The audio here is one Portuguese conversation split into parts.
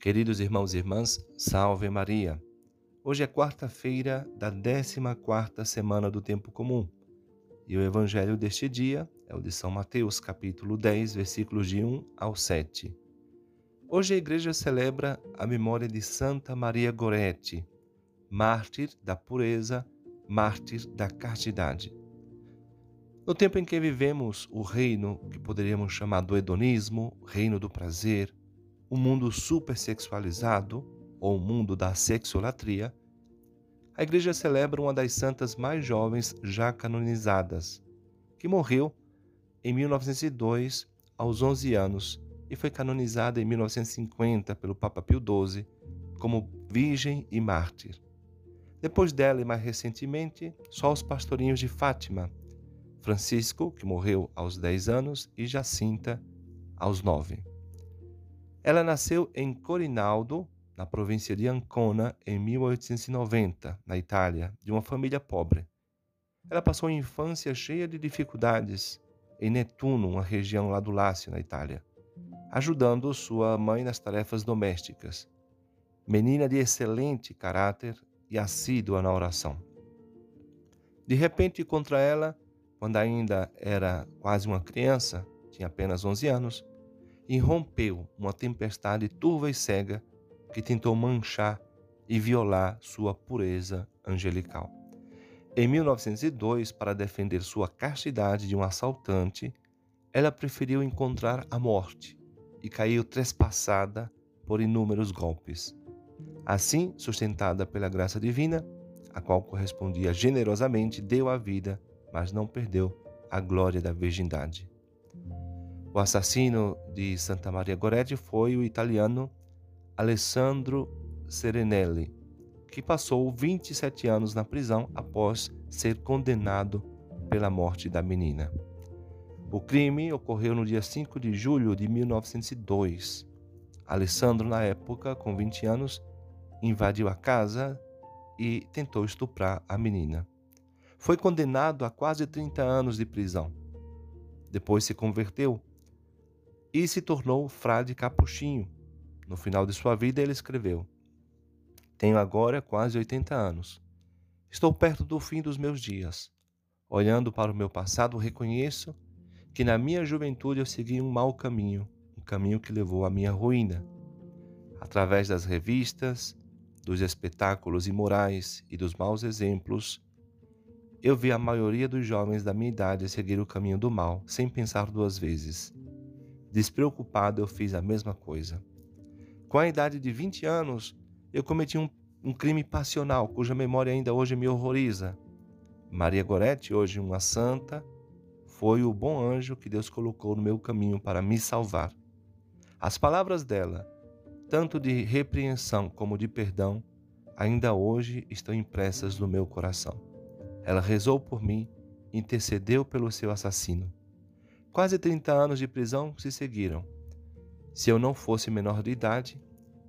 Queridos irmãos e irmãs, salve Maria. Hoje é quarta-feira da 14ª semana do tempo comum. E o evangelho deste dia é o de São Mateus, capítulo 10, versículos de 1 ao 7. Hoje a igreja celebra a memória de Santa Maria Gorete, mártir da pureza, mártir da castidade. No tempo em que vivemos o reino que poderíamos chamar do hedonismo, reino do prazer, o mundo supersexualizado, ou o mundo da sexolatria, a igreja celebra uma das santas mais jovens já canonizadas, que morreu em 1902 aos 11 anos e foi canonizada em 1950 pelo Papa Pio XII como virgem e mártir. Depois dela e mais recentemente, só os pastorinhos de Fátima, Francisco, que morreu aos 10 anos, e Jacinta, aos 9. Ela nasceu em Corinaldo, na província de Ancona, em 1890, na Itália, de uma família pobre. Ela passou a infância cheia de dificuldades em Netuno, uma região lá do Lácio, na Itália, ajudando sua mãe nas tarefas domésticas. Menina de excelente caráter e assídua na oração. De repente, contra ela, quando ainda era quase uma criança, tinha apenas 11 anos, irrompeu uma tempestade turva e cega que tentou manchar e violar sua pureza angelical. Em 1902, para defender sua castidade de um assaltante, ela preferiu encontrar a morte e caiu trespassada por inúmeros golpes. Assim, sustentada pela graça divina, a qual correspondia generosamente, deu a vida, mas não perdeu a glória da virgindade. O assassino de Santa Maria Goretti foi o italiano Alessandro Serenelli, que passou 27 anos na prisão após ser condenado pela morte da menina. O crime ocorreu no dia 5 de julho de 1902. Alessandro, na época, com 20 anos, invadiu a casa e tentou estuprar a menina. Foi condenado a quase 30 anos de prisão. Depois se converteu e se tornou frade capuchinho. No final de sua vida, ele escreveu: Tenho agora quase 80 anos. Estou perto do fim dos meus dias. Olhando para o meu passado, reconheço que na minha juventude eu segui um mau caminho, um caminho que levou à minha ruína. Através das revistas, dos espetáculos imorais e dos maus exemplos, eu vi a maioria dos jovens da minha idade seguir o caminho do mal, sem pensar duas vezes. Despreocupado, eu fiz a mesma coisa. Com a idade de 20 anos, eu cometi um, um crime passional, cuja memória ainda hoje me horroriza. Maria Goretti, hoje uma santa, foi o bom anjo que Deus colocou no meu caminho para me salvar. As palavras dela, tanto de repreensão como de perdão, ainda hoje estão impressas no meu coração. Ela rezou por mim, intercedeu pelo seu assassino. Quase 30 anos de prisão se seguiram. Se eu não fosse menor de idade,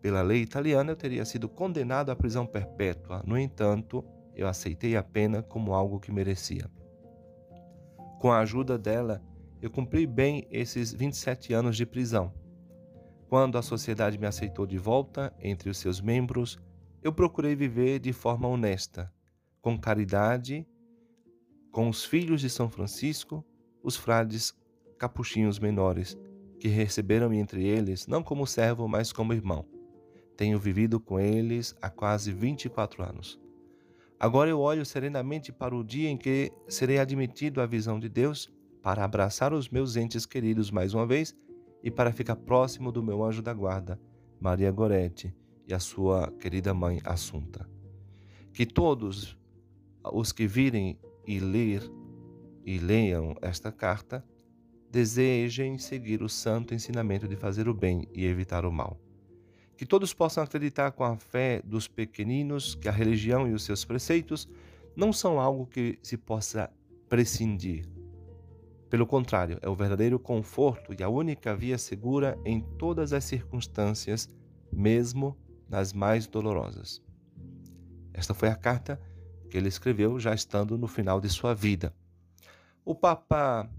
pela lei italiana eu teria sido condenado à prisão perpétua. No entanto, eu aceitei a pena como algo que merecia. Com a ajuda dela, eu cumpri bem esses 27 anos de prisão. Quando a sociedade me aceitou de volta entre os seus membros, eu procurei viver de forma honesta, com caridade, com os filhos de São Francisco, os frades capuchinhos menores, que receberam-me entre eles, não como servo, mas como irmão. Tenho vivido com eles há quase 24 anos. Agora eu olho serenamente para o dia em que serei admitido à visão de Deus para abraçar os meus entes queridos mais uma vez e para ficar próximo do meu anjo da guarda, Maria Gorete, e a sua querida mãe Assunta. Que todos os que virem e ler e leiam esta carta desejem seguir o santo ensinamento de fazer o bem e evitar o mal. Que todos possam acreditar com a fé dos pequeninos que a religião e os seus preceitos não são algo que se possa prescindir. Pelo contrário, é o verdadeiro conforto e a única via segura em todas as circunstâncias, mesmo nas mais dolorosas. Esta foi a carta que ele escreveu já estando no final de sua vida. O Papa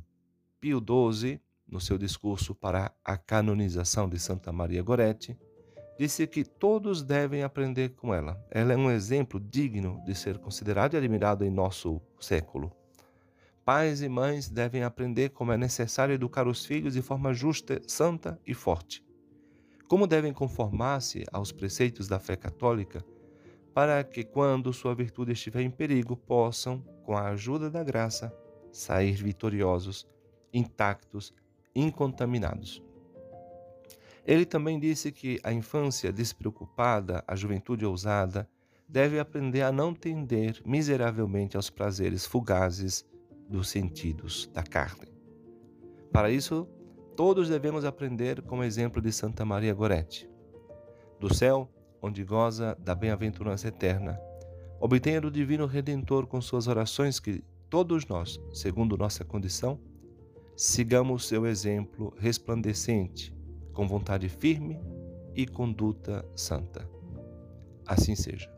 Pio XII, no seu discurso para a canonização de Santa Maria Goretti, disse que todos devem aprender com ela. Ela é um exemplo digno de ser considerado e admirado em nosso século. Pais e mães devem aprender como é necessário educar os filhos de forma justa, santa e forte. Como devem conformar-se aos preceitos da fé católica, para que, quando sua virtude estiver em perigo, possam, com a ajuda da graça, sair vitoriosos, intactos, incontaminados. Ele também disse que a infância despreocupada, a juventude ousada, deve aprender a não tender miseravelmente aos prazeres fugazes dos sentidos da carne. Para isso, todos devemos aprender com o exemplo de Santa Maria Gorete. Do céu, onde goza da bem-aventurança eterna, obtenha do Divino Redentor com suas orações que todos nós, segundo nossa condição, sigamos seu exemplo resplandecente, com vontade firme e conduta santa. Assim seja.